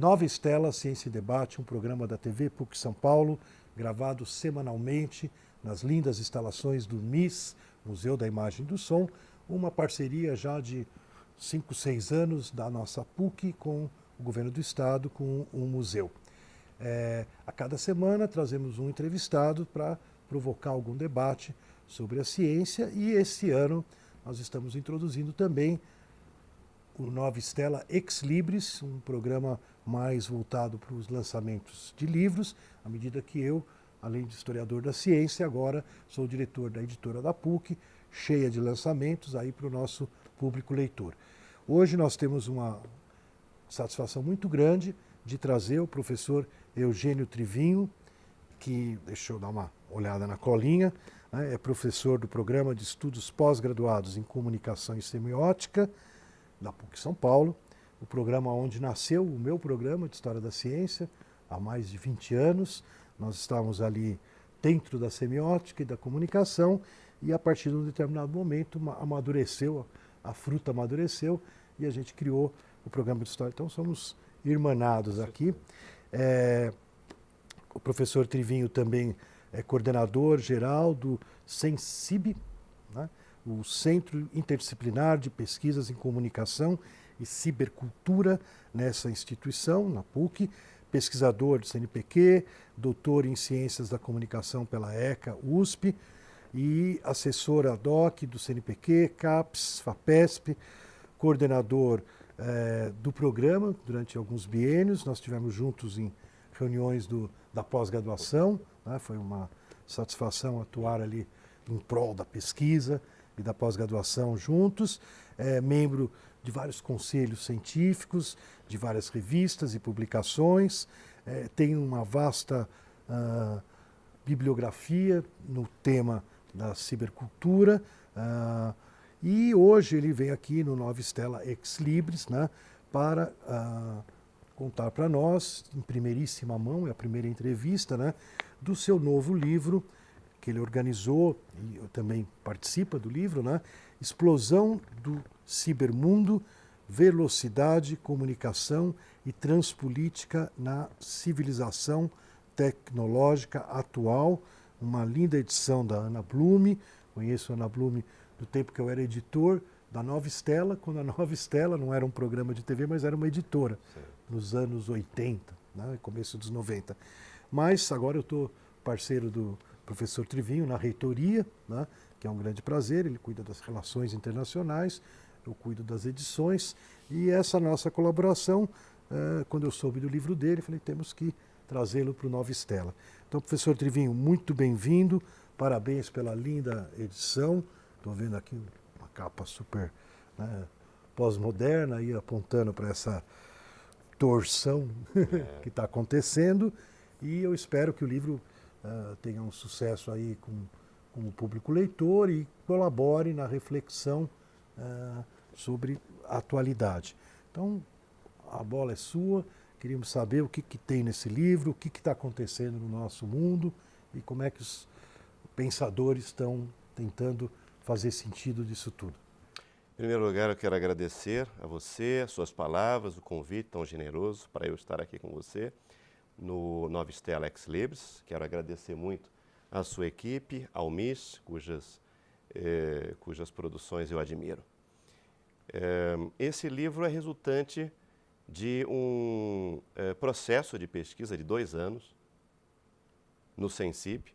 Nova Estela Ciência e Debate, um programa da TV PUC São Paulo, gravado semanalmente nas lindas instalações do MIS, Museu da Imagem e do Som, uma parceria já de 5, 6 anos da nossa PUC com o governo do estado, com o museu. É, a cada semana trazemos um entrevistado para provocar algum debate sobre a ciência e esse ano nós estamos introduzindo também o Nova Estela Ex Libris, um programa mais voltado para os lançamentos de livros, à medida que eu, além de historiador da ciência, agora sou diretor da editora da PUC, cheia de lançamentos aí para o nosso público leitor. Hoje nós temos uma satisfação muito grande de trazer o professor Eugênio Trivinho, que, deixa eu dar uma olhada na colinha, né, é professor do programa de estudos pós-graduados em comunicação e semiótica da PUC São Paulo, o programa onde nasceu o meu programa de História da Ciência, há mais de 20 anos. Nós estávamos ali dentro da semiótica e da comunicação e a partir de um determinado momento amadureceu, a fruta amadureceu e a gente criou o programa de história. Então somos irmanados aqui. É, o professor Trivinho também é coordenador geral do Sensib, né? o Centro Interdisciplinar de Pesquisas em Comunicação e Cibercultura nessa instituição, na PUC, pesquisador do CNPq, doutor em Ciências da Comunicação pela ECA USP e assessor ad hoc do CNPq, CAPES, FAPESP, coordenador eh, do programa durante alguns biênios. Nós estivemos juntos em reuniões do, da pós-graduação, né? foi uma satisfação atuar ali em prol da pesquisa e da pós-graduação juntos, é membro de vários conselhos científicos, de várias revistas e publicações, é, tem uma vasta uh, bibliografia no tema da cibercultura. Uh, e hoje ele vem aqui no Nova Estela Ex Libris né, para uh, contar para nós, em primeiríssima mão, é a primeira entrevista, né, do seu novo livro, que ele organizou e também participa do livro, né, Explosão do Cibermundo, Velocidade, Comunicação e Transpolítica na Civilização Tecnológica Atual, uma linda edição da Ana Blume, conheço a Ana Blume do tempo que eu era editor da Nova Estela, quando a Nova Estela não era um programa de TV, mas era uma editora, Sim. nos anos 80, né, começo dos 90. Mas agora eu estou parceiro do professor Trivinho na reitoria, né, que é um grande prazer, ele cuida das relações internacionais, eu cuido das edições, e essa nossa colaboração, eh, quando eu soube do livro dele, falei, temos que trazê-lo para o Nova Estela. Então, professor Trivinho, muito bem-vindo, parabéns pela linda edição. Estou vendo aqui uma capa super né, pós-moderna, aí apontando para essa torção é. que está acontecendo. E eu espero que o livro uh, tenha um sucesso aí com, com o público leitor e colabore na reflexão uh, sobre a atualidade. Então, a bola é sua. Queríamos saber o que, que tem nesse livro, o que está acontecendo no nosso mundo e como é que os pensadores estão tentando fazer sentido disso tudo. Em primeiro lugar, eu quero agradecer a você, as suas palavras, o convite tão generoso para eu estar aqui com você no Nova Estela Ex Libris. Quero agradecer muito à sua equipe, ao MIS, cujas, eh, cujas produções eu admiro. Eh, esse livro é resultante de um eh, processo de pesquisa de dois anos no Sensip,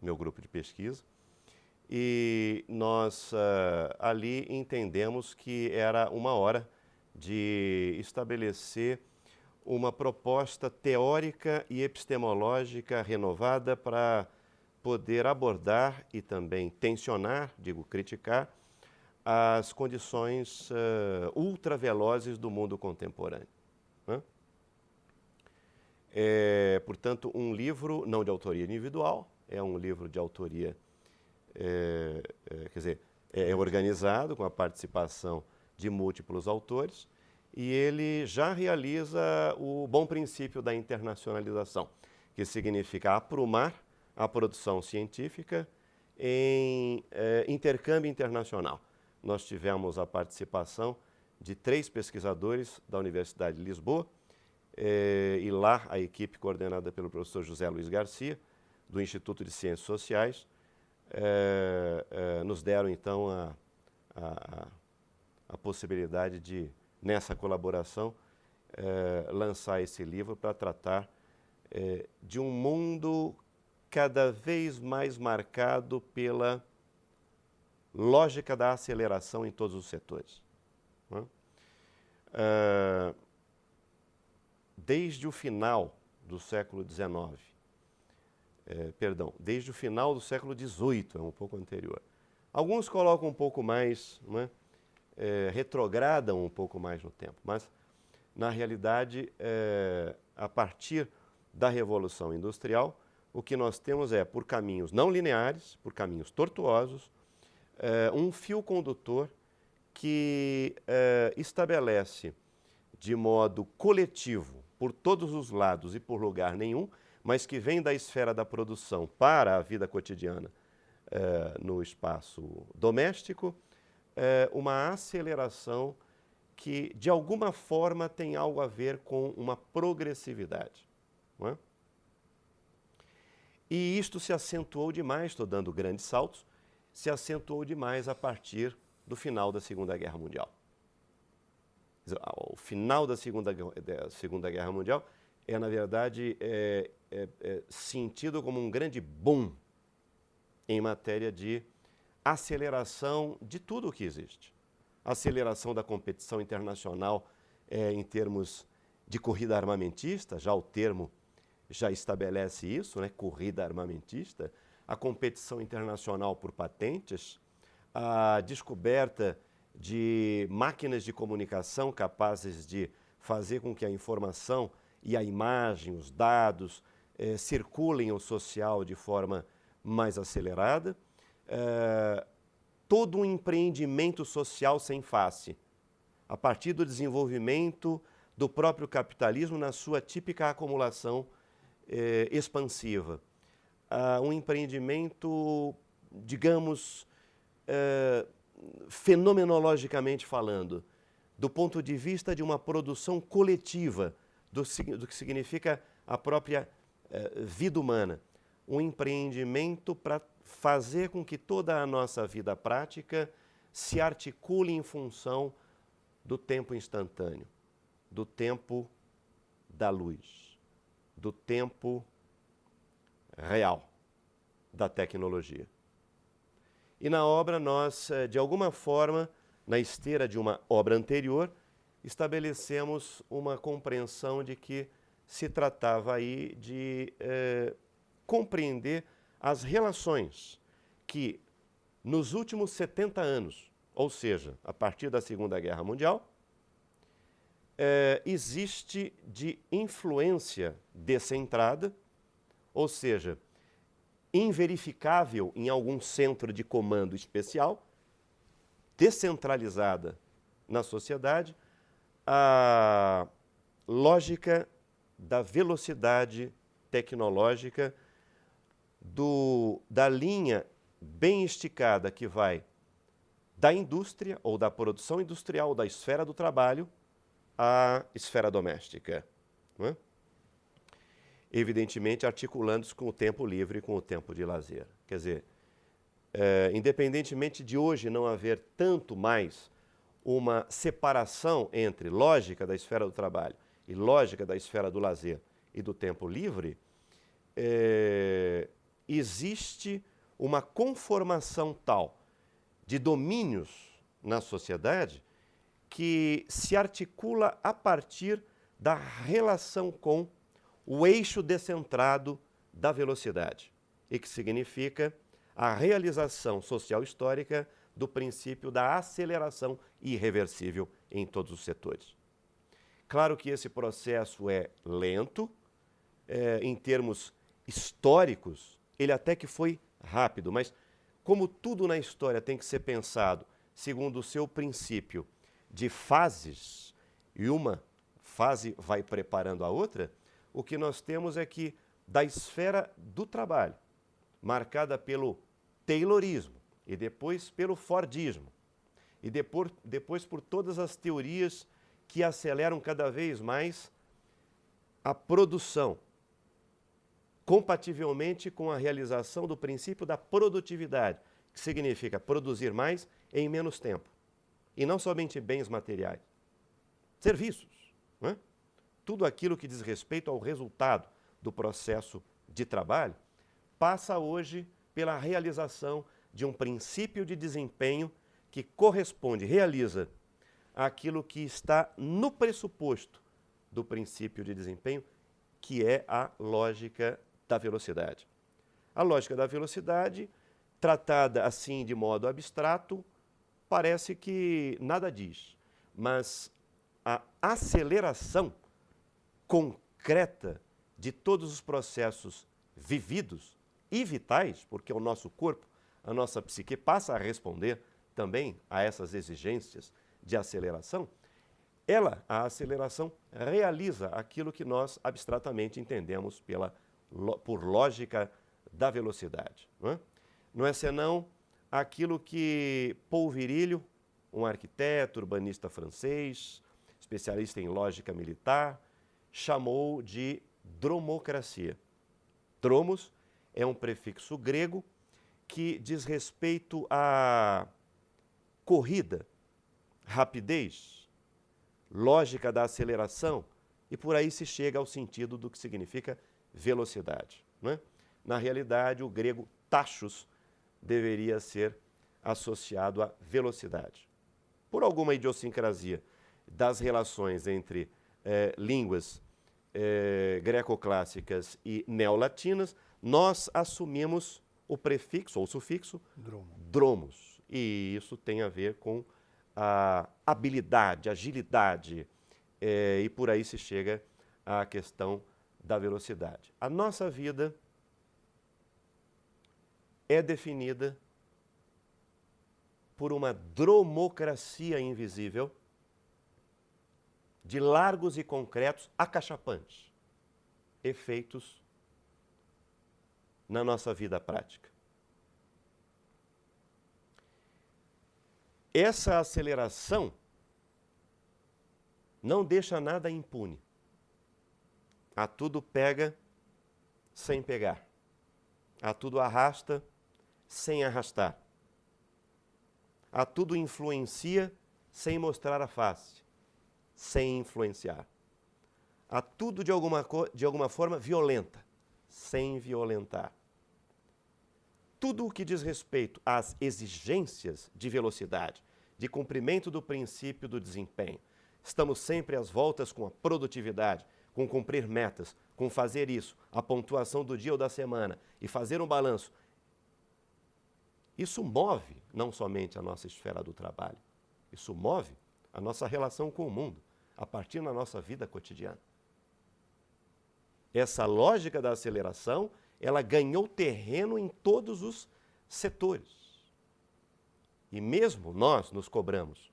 meu grupo de pesquisa, e nós uh, ali entendemos que era uma hora de estabelecer uma proposta teórica e epistemológica renovada para poder abordar e também tensionar, digo, criticar, as condições uh, ultravelozes do mundo contemporâneo. Né? É, portanto, um livro não de autoria individual, é um livro de autoria é, é, quer dizer, é, é organizado com a participação de múltiplos autores e ele já realiza o bom princípio da internacionalização, que significa aprumar a produção científica em intercâmbio internacional. Nós tivemos a participação de três pesquisadores da Universidade de Lisboa é, e lá a equipe coordenada pelo professor José Luiz Garcia, do Instituto de Ciências Sociais, é, é, nos deram então a, a, a, possibilidade de, nessa colaboração, é, lançar esse livro para tratar é, de um mundo cada vez mais marcado pela lógica da aceleração em todos os setores. Uh, desde o final do século XIX, é, perdão, desde o final do século XVIII, é um pouco anterior. Alguns colocam um pouco mais, é? É, retrogradam um pouco mais no tempo, mas na realidade, é, a partir da Revolução Industrial, o que nós temos é, por caminhos não lineares, por caminhos tortuosos, é, um fio condutor que é, estabelece de modo coletivo, por todos os lados e por lugar nenhum, mas que vem da esfera da produção para a vida cotidiana é, no espaço doméstico, uma aceleração que, de alguma forma, tem algo a ver com uma progressividade. É? E isto se acentuou demais, estou dando grandes saltos, se acentuou demais a partir do final da Segunda Guerra Mundial. O final da Segunda, da Segunda Guerra Mundial é, na verdade, é, é, é sentido como um grande boom em matéria de aceleração de tudo o que existe. Aceleração da competição internacional é, em termos de corrida armamentista, já o termo já estabelece isso, né? corrida armamentista, a competição internacional por patentes, a descoberta de máquinas de comunicação capazes de fazer com que a informação e a imagem, os dados, eh, circulem ao social de forma mais acelerada. Eh, todo um empreendimento social sem face, a partir do desenvolvimento do próprio capitalismo na sua típica acumulação eh, expansiva. Ah, um empreendimento, digamos, eh, fenomenologicamente falando, do ponto de vista de uma produção coletiva, do, do que significa a própria eh, vida humana. Um empreendimento para fazer com que toda a nossa vida prática se articule em função do tempo instantâneo, do tempo da luz, do tempo real da tecnologia. E na obra nós, eh, de alguma forma, na esteira de uma obra anterior, estabelecemos uma compreensão de que se tratava aí de eh, compreender as relações que nos últimos 70 anos, ou seja, a partir da Segunda Guerra Mundial, eh, existe de influência descentrada, ou seja, inverificável em algum centro de comando especial, descentralizada na sociedade, a lógica da velocidade tecnológica, do, da linha bem esticada que vai da indústria ou da produção industrial, da esfera do trabalho, à esfera doméstica. É? Evidentemente articulando-se com o tempo livre e com o tempo de lazer. Quer dizer, é, independentemente de hoje não haver tanto mais uma separação entre lógica da esfera do trabalho e lógica da esfera do lazer e do tempo livre, é, existe uma conformação tal de domínios na sociedade que se articula a partir da relação com o eixo descentrado da velocidade, e que significa a realização social histórica do princípio da aceleração irreversível em todos os setores. Claro que esse processo é lento, é, em termos históricos, ele até que foi rápido, mas como tudo na história tem que ser pensado segundo o seu princípio de fases, e uma fase vai preparando a outra, o que nós temos é que da esfera do trabalho, marcada pelo Taylorismo e depois pelo Fordismo, e depois, depois por todas as teorias que aceleram cada vez mais a produção compativelmente com a realização do princípio da produtividade, que significa produzir mais em menos tempo. E não somente bens materiais, serviços. É? Tudo aquilo que diz respeito ao resultado do processo de trabalho passa hoje pela realização de um princípio de desempenho que corresponde, realiza aquilo que está no pressuposto do princípio de desempenho, que é a lógica da velocidade. A lógica da velocidade, tratada assim de modo abstrato, parece que nada diz, mas a aceleração concreta de todos os processos vividos e vitais, porque o nosso corpo, a nossa psique passa a responder também a essas exigências de aceleração, ela, a aceleração, realiza aquilo que nós abstratamente entendemos pela, por lógica da velocidade. Não é, não é senão aquilo que Paul Virilio, um arquiteto urbanista francês, especialista em lógica militar, chamou de dromocracia. Dromos é um prefixo grego que diz respeito à corrida, rapidez, lógica da aceleração, e por aí se chega ao sentido do que significa velocidade. É? Na realidade, o grego tachos deveria ser associado à velocidade. Por alguma idiosincrasia das relações entre eh, línguas eh, greco-clássicas e neolatinas, nós assumimos o prefixo ou sufixo Dromo. dromos. E isso tem a ver com a habilidade, agilidade, eh, e por aí se chega à questão da velocidade. A nossa vida é definida por uma dromocracia invisível de largos e concretos acachapantes efeitos na nossa vida prática. Essa aceleração não deixa nada impune. A tudo pega sem pegar. A tudo arrasta sem arrastar. A tudo influencia sem mostrar a face, sem influenciar. A tudo de alguma, de alguma forma violenta, sem violentar. Tudo o que diz respeito às exigências de velocidade, de cumprimento do princípio do desempenho. Estamos sempre às voltas com a produtividade, com cumprir metas, com fazer isso, a pontuação do dia ou da semana e fazer um balanço. Isso move não somente a nossa esfera do trabalho, isso move a nossa relação com o mundo, a partir da nossa vida cotidiana. Essa lógica da aceleração, ela ganhou terreno em todos os setores. E mesmo nós nos cobramos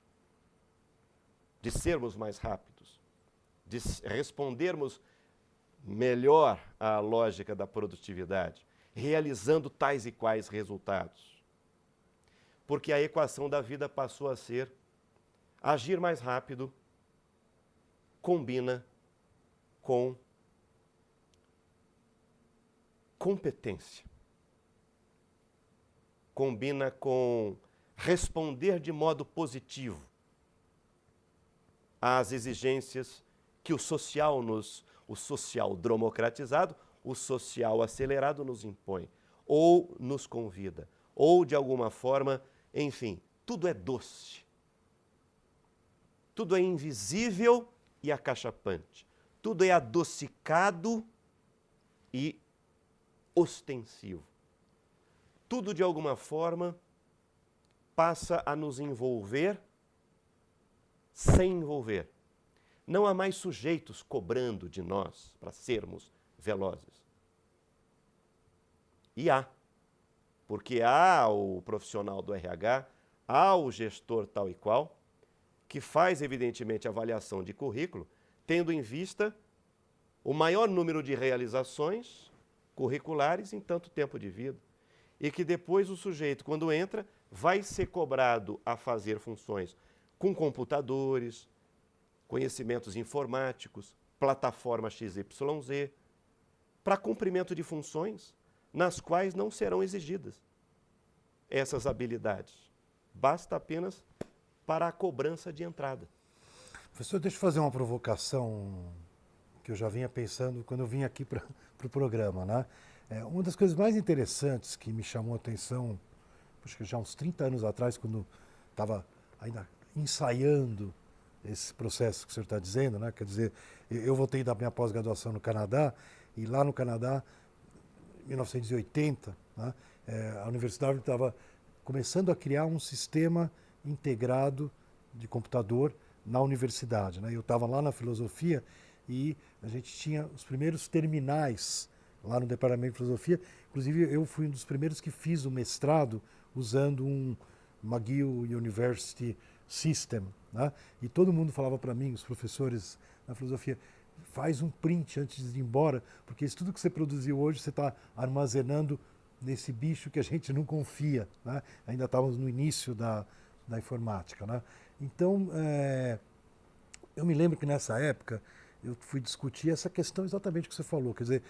de sermos mais rápidos, de respondermos melhor à lógica da produtividade, realizando tais e quais resultados. Porque a equação da vida passou a ser agir mais rápido combina com competência. Combina com responder de modo positivo às exigências que o social nos, o social democratizado, o social acelerado nos impõe, ou nos convida, ou de alguma forma, enfim, tudo é doce. Tudo é invisível e acachapante. Tudo é adocicado e ostensivo. Tudo de alguma forma passa a nos envolver sem envolver. Não há mais sujeitos cobrando de nós para sermos velozes. E há, porque há o profissional do RH, há o gestor tal e qual, que faz, evidentemente, avaliação de currículo, tendo em vista o maior número de realizações curriculares em tanto tempo de vida. E que depois o sujeito, quando entra, vai ser cobrado a fazer funções com computadores, conhecimentos informáticos, plataforma XYZ, para cumprimento de funções nas quais não serão exigidas essas habilidades. Basta apenas para a cobrança de entrada. Professor, deixa eu fazer uma provocação que eu já vinha pensando quando eu vim aqui para o pro programa. Né? É, uma das coisas mais interessantes que me chamou a atenção, acho que já uns 30 anos atrás, quando estava ainda ensaiando esse processo que o senhor está dizendo, né? quer dizer, eu voltei da minha pós-graduação no Canadá, e lá no Canadá, em 1980, né? é, a universidade estava começando a criar um sistema integrado de computador na universidade. Né? Eu estava lá na filosofia e a gente tinha os primeiros terminais lá no departamento de filosofia. Inclusive, eu fui um dos primeiros que fiz o mestrado usando um McGill University System. Né? E todo mundo falava para mim, os professores na filosofia, faz um print antes de ir embora, porque isso tudo que você produziu hoje você está armazenando nesse bicho que a gente não confia. Né? Ainda estávamos no início da, da informática. Né? Então, é, eu me lembro que nessa época eu fui discutir essa questão exatamente que você falou. Quer dizer,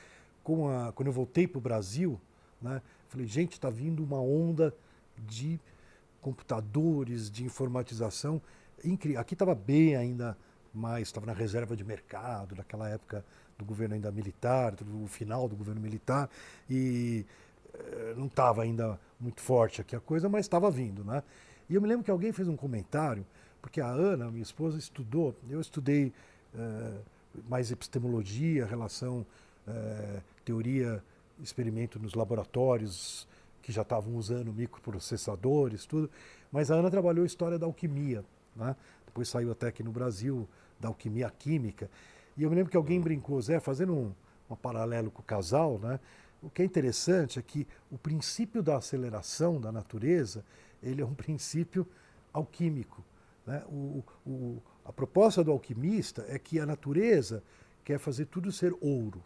a, quando eu voltei para o Brasil, né, falei, gente, está vindo uma onda de computadores, de informatização. Aqui estava bem ainda mais, estava na reserva de mercado, naquela época do governo ainda militar, do final do governo militar, e eh, não estava ainda muito forte aqui a coisa, mas estava vindo. Né? E eu me lembro que alguém fez um comentário, porque a Ana, minha esposa, estudou, eu estudei eh, mais epistemologia, relação, eh, teoria, experimento nos laboratórios que já estavam usando microprocessadores, tudo, mas a Ana trabalhou história da alquimia, né? depois saiu até aqui no Brasil da alquimia química, e eu me lembro que alguém brincou, Zé, fazendo um, um paralelo com o casal, né? o que é interessante é que o princípio da aceleração da natureza ele é um princípio alquímico. Né? O, o, a proposta do alquimista é que a natureza quer fazer tudo ser ouro.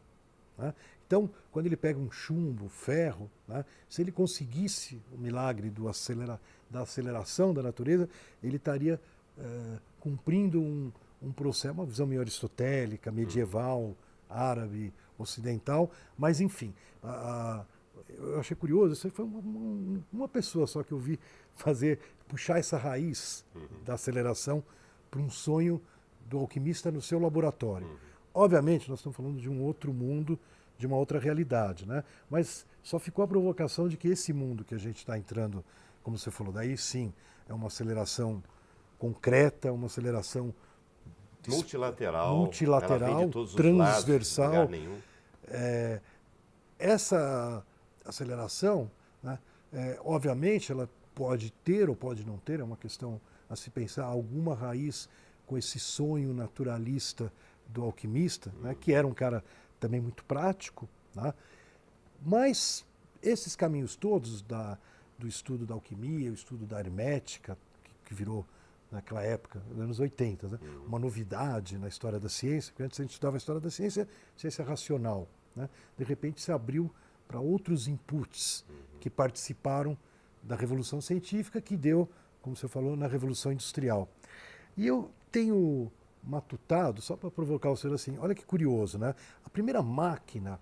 Né? Então, quando ele pega um chumbo, ferro, né? se ele conseguisse o milagre acelera, da aceleração da natureza, ele estaria uh, cumprindo um, um processo, uma visão meio aristotélica, medieval, árabe, ocidental, mas enfim, a, eu achei curioso, isso foi uma, uma, pessoa só que eu vi fazer, puxar essa raiz uhum. da aceleração para um sonho do alquimista no seu laboratório. Uhum. Obviamente, nós estamos falando de um outro mundo, de uma outra realidade, né? mas só ficou a provocação de que esse mundo que a gente está entrando, como você falou, daí sim, é uma aceleração concreta, uma aceleração multilateral, multilateral transversal. É, essa aceleração, né, é, obviamente, ela pode ter ou pode não ter, é uma questão a se pensar, alguma raiz com esse sonho naturalista do alquimista, né, que era um cara também muito prático, né, mas esses caminhos todos da, do estudo da alquimia, o estudo da hermética, que, que virou naquela época, nos anos 80, né? Uma novidade na história da ciência, porque antes a gente estudava a história da ciência, ciência racional. Né? De repente se abriu para outros inputs que participaram da revolução científica que deu, como você falou, na revolução industrial. E eu tenho matutado, só para provocar o senhor assim, olha que curioso, né? A primeira máquina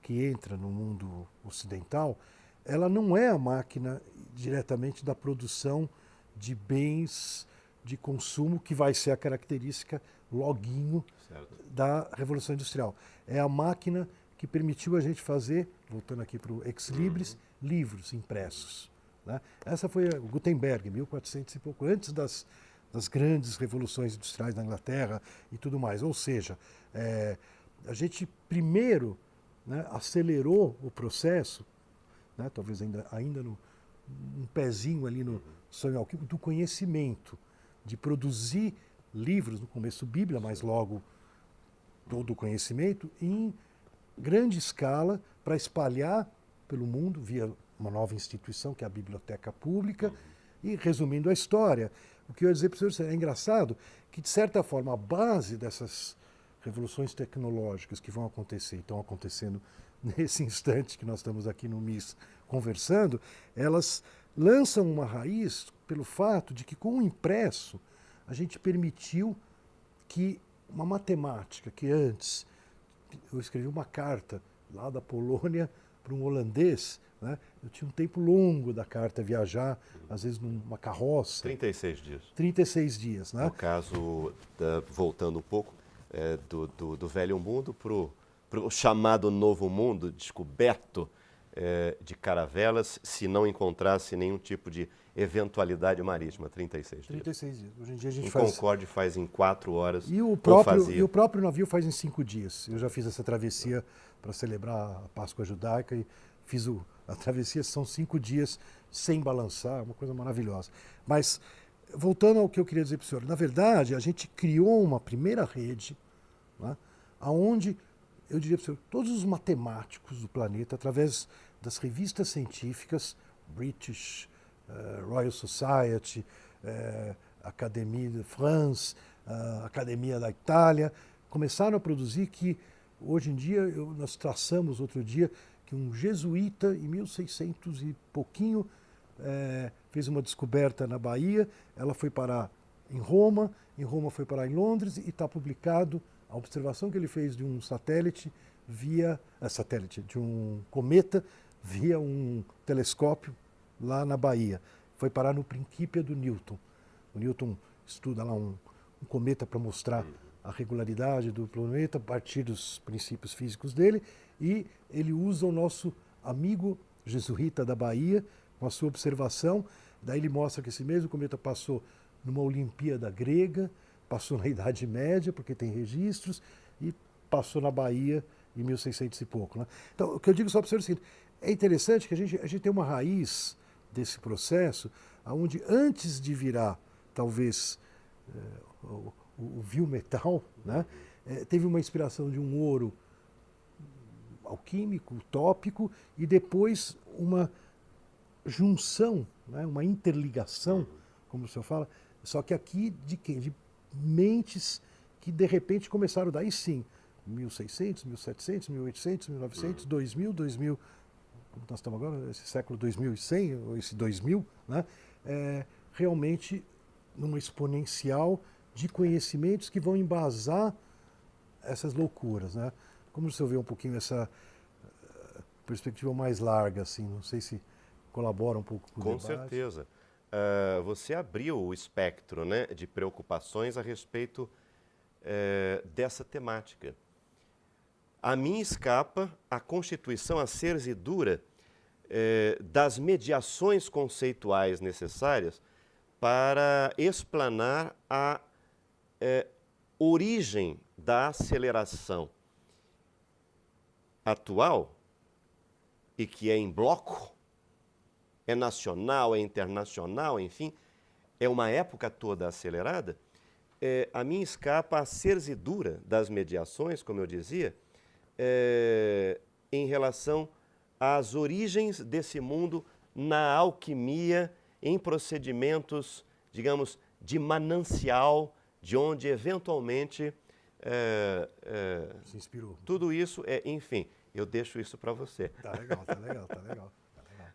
que entra no mundo ocidental, ela não é a máquina diretamente da produção de bens de consumo que vai ser a característica loguinho certo. da Revolução Industrial. É a máquina que permitiu a gente fazer, voltando aqui para o Ex Libris, uhum. livros impressos. Né? Essa foi o Gutenberg, 1400 e pouco, antes das, das grandes revoluções industriais na Inglaterra e tudo mais. Ou seja, é, a gente primeiro né, acelerou o processo, né, talvez ainda, ainda no, um pezinho ali no uhum. sonho alquímico, do conhecimento de produzir livros, no começo Bíblia, mas logo todo o conhecimento, em grande escala para espalhar pelo mundo via uma nova instituição, que é a Biblioteca Pública. E resumindo a história, o que eu ia dizer para o senhor é engraçado que, de certa forma, a base dessas revoluções tecnológicas que vão acontecer estão acontecendo nesse instante que nós estamos aqui no MIS conversando, elas lançam uma raiz pelo fato de que com o impresso a gente permitiu que uma matemática que antes eu escrevi uma carta lá da Polônia para um holandês, né? eu tinha um tempo longo da carta viajar, às vezes numa carroça. 36 dias. 36 dias, né? No caso, voltando um pouco, é, do, do, do, velho mundo para o chamado novo mundo, descoberto é, de caravelas, se não encontrasse nenhum tipo de eventualidade marítima, 36 dias. 36 dias. Hoje em dia a gente em faz... Concorde faz em quatro horas. E o, próprio, e o próprio navio faz em cinco dias. Eu já fiz essa travessia para celebrar a Páscoa Judaica e fiz o, a travessia, são cinco dias sem balançar, uma coisa maravilhosa. Mas, voltando ao que eu queria dizer para o senhor, na verdade, a gente criou uma primeira rede, né, onde, eu diria para o senhor, todos os matemáticos do planeta, através das revistas científicas, British, Royal Society, uh, Académie de France, uh, Academia da Itália, começaram a produzir que, hoje em dia, eu, nós traçamos outro dia, que um jesuíta, em 1600 e pouquinho, fez uma descoberta na Bahia, ela foi parar em Roma, em Roma foi parar em Londres e está publicado a observação que ele fez de um satélite via satélite de um cometa via um telescópio lá na Bahia. Foi parar no Principia do Newton. O Newton estuda lá um, um cometa para mostrar a regularidade do planeta a partir dos princípios físicos dele e ele usa o nosso amigo jesuíta da Bahia com a sua observação. Daí ele mostra que esse mesmo cometa passou numa Olimpíada grega, passou na Idade Média, porque tem registros, e passou na Bahia em 1600 e pouco. Né? Então, o que eu digo só para o senhor é o seguinte, é interessante que a gente, a gente tem uma raiz desse processo, onde antes de virar, talvez, eh, o, o, metal, né? Eh, teve uma inspiração de um ouro alquímico, tópico, e depois uma junção, né, uma interligação, como o senhor fala, só que aqui de quem? De mentes que de repente começaram daí sim, 1600, 1700, 1800, 1900, 2000, 2000, nós estamos agora, esse século 2100, ou esse 2000, né, é, realmente numa exponencial de conhecimentos que vão embasar essas loucuras. Né? Como o senhor vê um pouquinho essa uh, perspectiva mais larga, assim, não sei se colabora um pouco com o Com certeza. Uh, você abriu o espectro né, de preocupações a respeito uh, dessa temática. A mim escapa a constituição a e uh, das mediações conceituais necessárias para explanar a origem da aceleração atual e que é em bloco é nacional, é internacional, enfim, é uma época toda acelerada, é, a mim escapa a serzidura das mediações, como eu dizia, é, em relação às origens desse mundo na alquimia, em procedimentos, digamos, de manancial, de onde eventualmente. É, é, Se inspirou. Tudo isso, é, enfim, eu deixo isso para você. Tá legal, tá legal, tá legal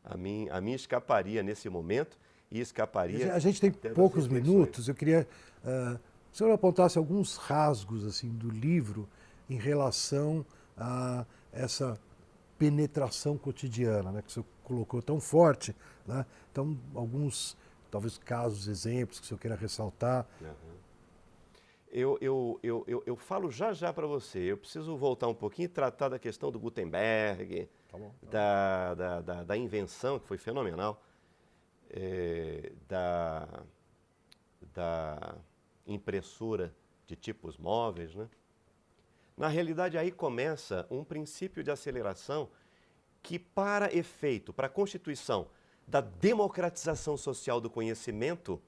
a mim, a mim escaparia nesse momento e escaparia. A gente tem poucos minutos, eu queria uh, que o senhor apontasse alguns rasgos assim do livro em relação a essa penetração cotidiana, né, que senhor colocou tão forte. Né? Então, alguns, talvez, casos, exemplos que senhor queira ressaltar. Uhum. Eu, eu, eu, eu, eu falo já já para você. Eu preciso voltar um pouquinho e tratar da questão do Gutenberg, tá bom, tá da, da, da, da, invenção, que foi fenomenal, é, da, da impressora de tipos móveis. Né? Na realidade, aí começa um princípio de aceleração que, para efeito, para a constituição da democratização social do conhecimento,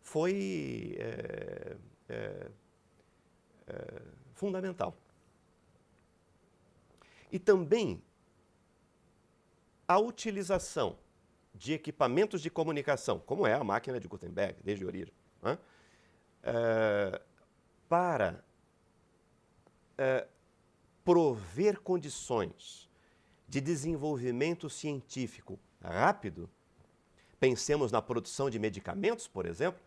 foi é, é, é, fundamental. E também a utilização de equipamentos de comunicação, como é a máquina de Gutenberg, desde a origem, né? é, para é, prover condições de desenvolvimento científico rápido, pensemos na produção de medicamentos, por exemplo,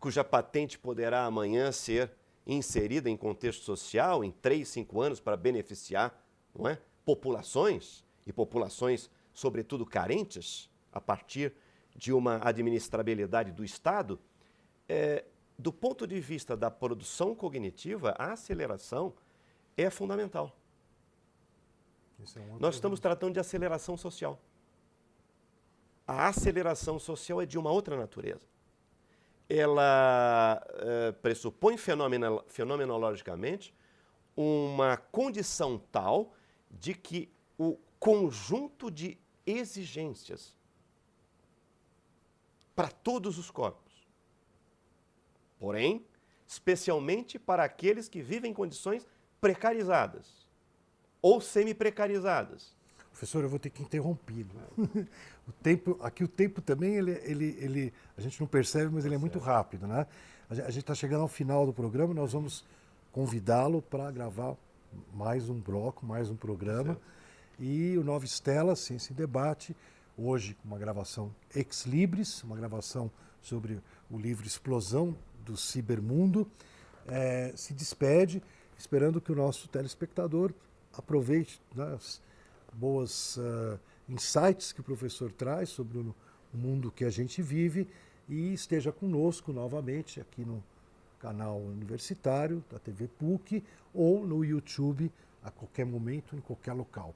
cuja patente poderá amanhã ser inserida em contexto social em três, cinco anos para beneficiar é, populações e populações, sobretudo carentes, a partir de uma administrabilidade do Estado, é, do ponto de vista da produção cognitiva, a aceleração é fundamental. É um Nós estamos tratando de aceleração social. A aceleração social é de uma outra natureza. Ela é, pressupõe fenomenolo fenomenologicamente uma condição tal de que o conjunto de exigências para todos os corpos, porém, especialmente para aqueles que vivem em condições precarizadas ou semi-precarizadas. Professor, eu vou ter que interromper. Né? o tempo, aqui o tempo também ele, ele, ele, a gente não percebe, mas ele é muito rápido, né? A gente está chegando ao final do programa, nós vamos convidá-lo para gravar mais um bloco, mais um programa. E o Nova Estela, Ciência em Debate, hoje com uma gravação ex libris, uma gravação sobre o livro Explosão do Cibermundo, é, se despede, esperando que o nosso telespectador aproveite né, as boas uh, insights que o professor traz sobre o mundo que a gente vive e esteja conosco novamente aqui no canal universitário da TV PUC ou no YouTube a qualquer momento, em qualquer local.